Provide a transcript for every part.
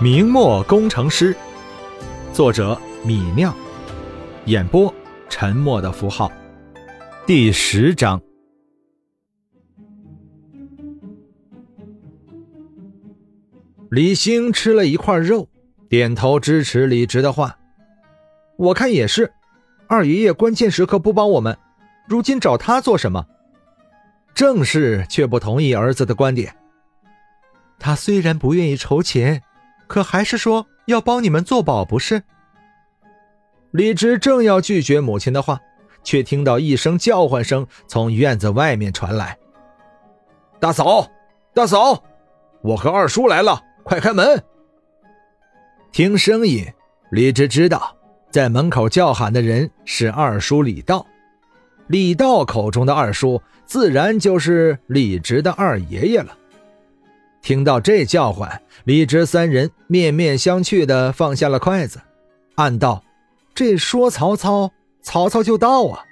明末工程师，作者米酿，演播沉默的符号，第十章。李兴吃了一块肉，点头支持李直的话。我看也是，二爷爷关键时刻不帮我们，如今找他做什么？郑氏却不同意儿子的观点。他虽然不愿意筹钱。可还是说要帮你们做保，不是？李直正要拒绝母亲的话，却听到一声叫唤声从院子外面传来：“大嫂，大嫂，我和二叔来了，快开门！”听声音，李直知道在门口叫喊的人是二叔李道。李道口中的二叔，自然就是李直的二爷爷了。听到这叫唤，李直三人面面相觑的放下了筷子，暗道：“这说曹操，曹操就到啊！”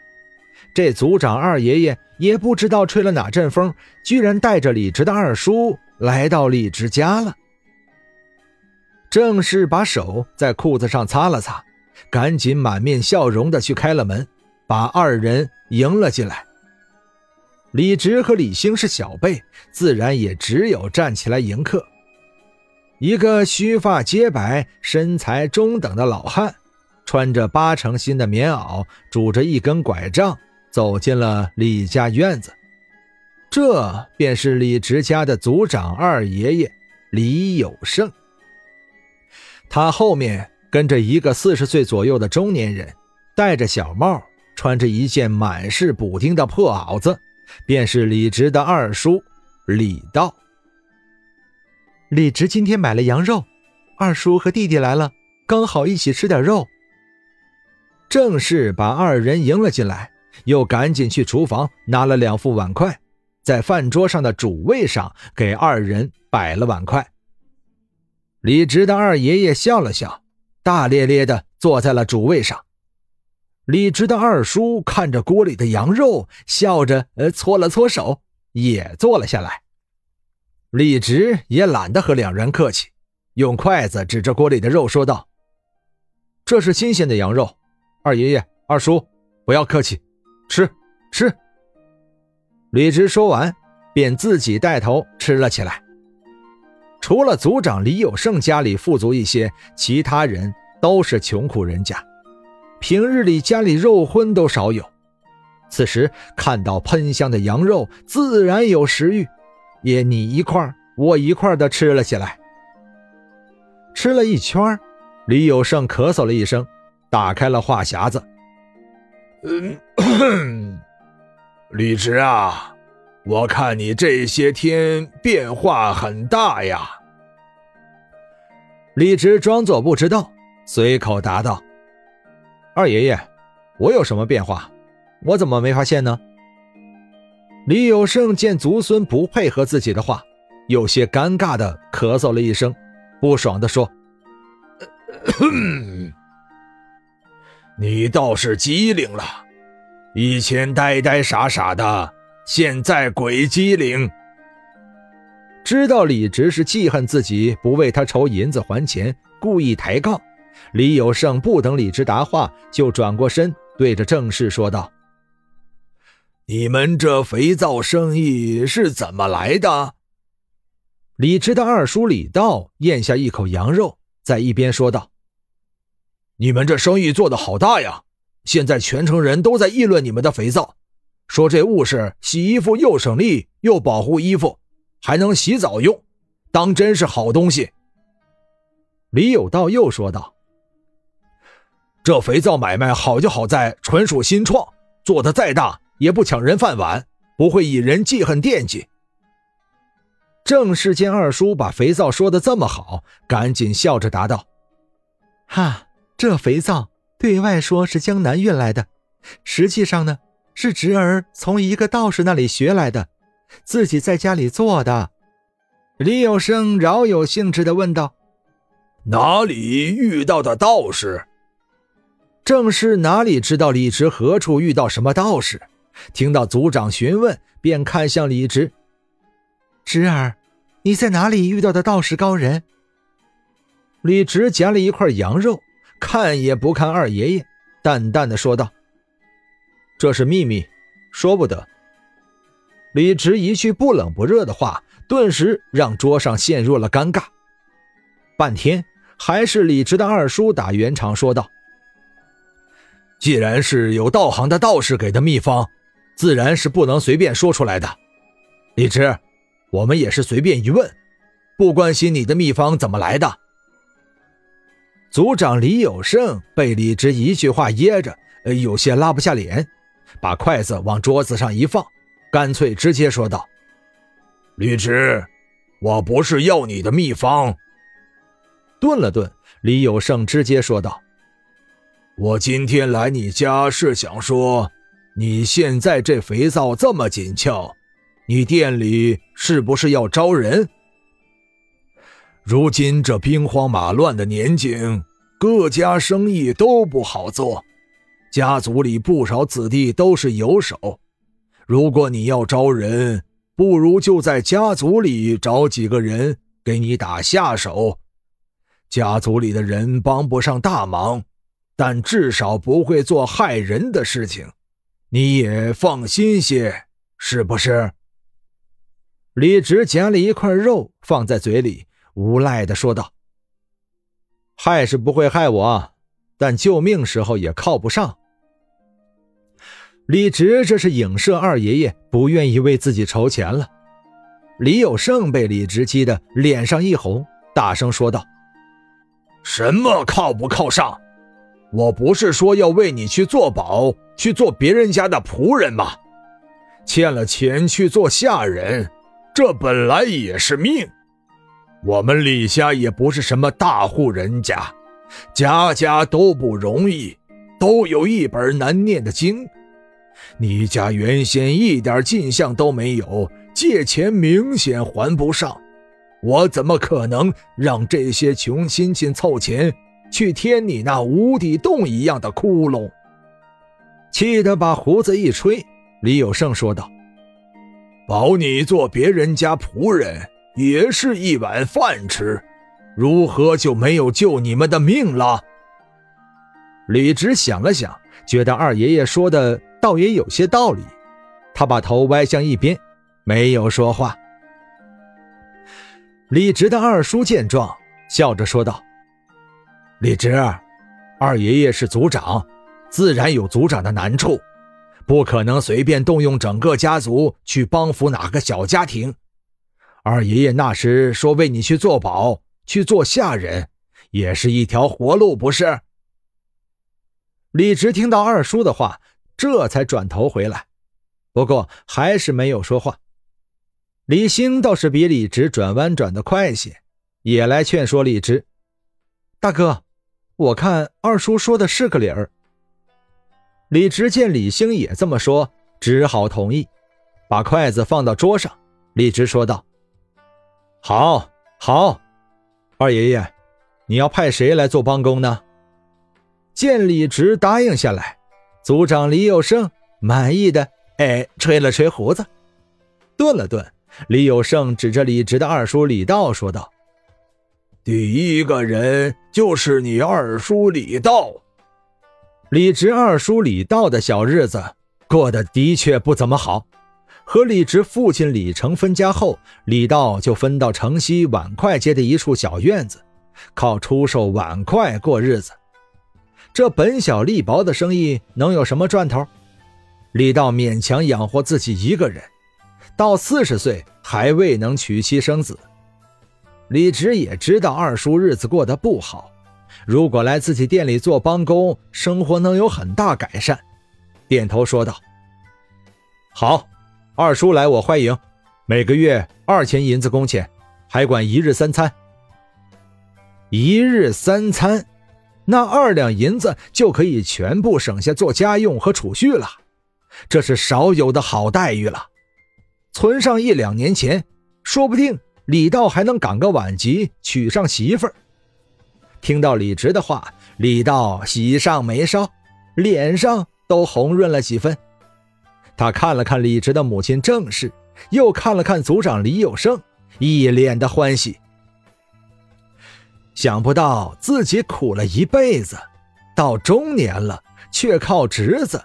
这族长二爷爷也不知道吹了哪阵风，居然带着李直的二叔来到李直家了。正是把手在裤子上擦了擦，赶紧满面笑容的去开了门，把二人迎了进来。李直和李兴是小辈，自然也只有站起来迎客。一个须发皆白、身材中等的老汉，穿着八成新的棉袄，拄着一根拐杖，走进了李家院子。这便是李直家的族长二爷爷李有胜。他后面跟着一个四十岁左右的中年人，戴着小帽，穿着一件满是补丁的破袄子。便是李直的二叔李道。李直今天买了羊肉，二叔和弟弟来了，刚好一起吃点肉。正是把二人迎了进来，又赶紧去厨房拿了两副碗筷，在饭桌上的主位上给二人摆了碗筷。李直的二爷爷笑了笑，大咧咧的坐在了主位上。李直的二叔看着锅里的羊肉，笑着呃搓了搓手，也坐了下来。李直也懒得和两人客气，用筷子指着锅里的肉说道：“这是新鲜的羊肉，二爷爷、二叔不要客气，吃吃。”李直说完，便自己带头吃了起来。除了族长李有胜家里富足一些，其他人都是穷苦人家。平日里家里肉荤都少有，此时看到喷香的羊肉，自然有食欲，也你一块我一块的吃了起来。吃了一圈，李有胜咳嗽了一声，打开了话匣子：“嗯，李直啊，我看你这些天变化很大呀。”李直装作不知道，随口答道。二爷爷，我有什么变化？我怎么没发现呢？李有胜见族孙不配合自己的话，有些尴尬的咳嗽了一声，不爽的说：“你倒是机灵了，以前呆呆傻傻的，现在鬼机灵。知道李直是记恨自己不为他筹银子还钱，故意抬杠。”李有胜不等李直答话，就转过身对着郑氏说道：“你们这肥皂生意是怎么来的？”李直的二叔李道咽下一口羊肉，在一边说道：“你们这生意做得好大呀！现在全城人都在议论你们的肥皂，说这物是洗衣服又省力又保护衣服，还能洗澡用，当真是好东西。”李有道又说道。这肥皂买卖好就好在纯属新创，做的再大也不抢人饭碗，不会引人记恨惦记。郑氏见二叔把肥皂说的这么好，赶紧笑着答道：“哈，这肥皂对外说是江南运来的，实际上呢是侄儿从一个道士那里学来的，自己在家里做的。”李有生饶有兴致的问道：“哪里遇到的道士？”正是哪里知道李直何处遇到什么道士？听到族长询问，便看向李直：“侄儿，你在哪里遇到的道士高人？”李直夹了一块羊肉，看也不看二爷爷，淡淡的说道：“这是秘密，说不得。”李直一句不冷不热的话，顿时让桌上陷入了尴尬。半天，还是李直的二叔打圆场说道：“既然是有道行的道士给的秘方，自然是不能随便说出来的。李直，我们也是随便一问，不关心你的秘方怎么来的。”族长李有胜被李直一句话噎着，有些拉不下脸，把筷子往桌子上一放。干脆直接说道：“李直，我不是要你的秘方。”顿了顿，李有胜直接说道：“我今天来你家是想说，你现在这肥皂这么紧俏，你店里是不是要招人？如今这兵荒马乱的年景，各家生意都不好做，家族里不少子弟都是有手。”如果你要招人，不如就在家族里找几个人给你打下手。家族里的人帮不上大忙，但至少不会做害人的事情，你也放心些，是不是？李直夹了一块肉放在嘴里，无赖的说道：“害是不会害我，但救命时候也靠不上。”李直这是影射二爷爷不愿意为自己筹钱了。李有胜被李直激得脸上一红，大声说道：“什么靠不靠上？我不是说要为你去做保，去做别人家的仆人吗？欠了钱去做下人，这本来也是命。我们李家也不是什么大户人家，家家都不容易，都有一本难念的经。”你家原先一点进项都没有，借钱明显还不上，我怎么可能让这些穷亲戚凑钱去填你那无底洞一样的窟窿？气得把胡子一吹，李有胜说道：“保你做别人家仆人，也是一碗饭吃，如何就没有救你们的命了？”李直想了想，觉得二爷爷说的。倒也有些道理，他把头歪向一边，没有说话。李直的二叔见状，笑着说道：“李直，二爷爷是族长，自然有族长的难处，不可能随便动用整个家族去帮扶哪个小家庭。二爷爷那时说为你去做保，去做下人，也是一条活路，不是？”李直听到二叔的话。这才转头回来，不过还是没有说话。李兴倒是比李直转弯转得快些，也来劝说李直：“大哥，我看二叔说的是个理儿。”李直见李兴也这么说，只好同意，把筷子放到桌上。李直说道：“好，好，二爷爷，你要派谁来做帮工呢？”见李直答应下来。族长李有胜满意的哎，吹了吹胡子，顿了顿，李有胜指着李直的二叔李道说道：“第一个人就是你二叔李道。”李直二叔李道的小日子过得的确不怎么好。和李直父亲李成分家后，李道就分到城西碗筷街的一处小院子，靠出售碗筷过日子。这本小利薄的生意能有什么赚头？李道勉强养活自己一个人，到四十岁还未能娶妻生子。李直也知道二叔日子过得不好，如果来自己店里做帮工，生活能有很大改善。点头说道：“好，二叔来我欢迎，每个月二千银子工钱，还管一日三餐。一日三餐。”那二两银子就可以全部省下做家用和储蓄了，这是少有的好待遇了。存上一两年钱，说不定李道还能赶个晚集娶上媳妇儿。听到李直的话李道喜上眉梢脸上都红润了几分。他看了看李直的母亲郑氏又看了看组长李有生一脸的欢喜。想不到自己苦了一辈子到中年了却靠侄子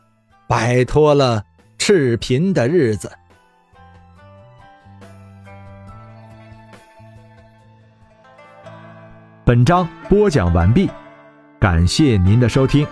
摆脱了赤贫的日子。本章播讲完毕感谢您的收听。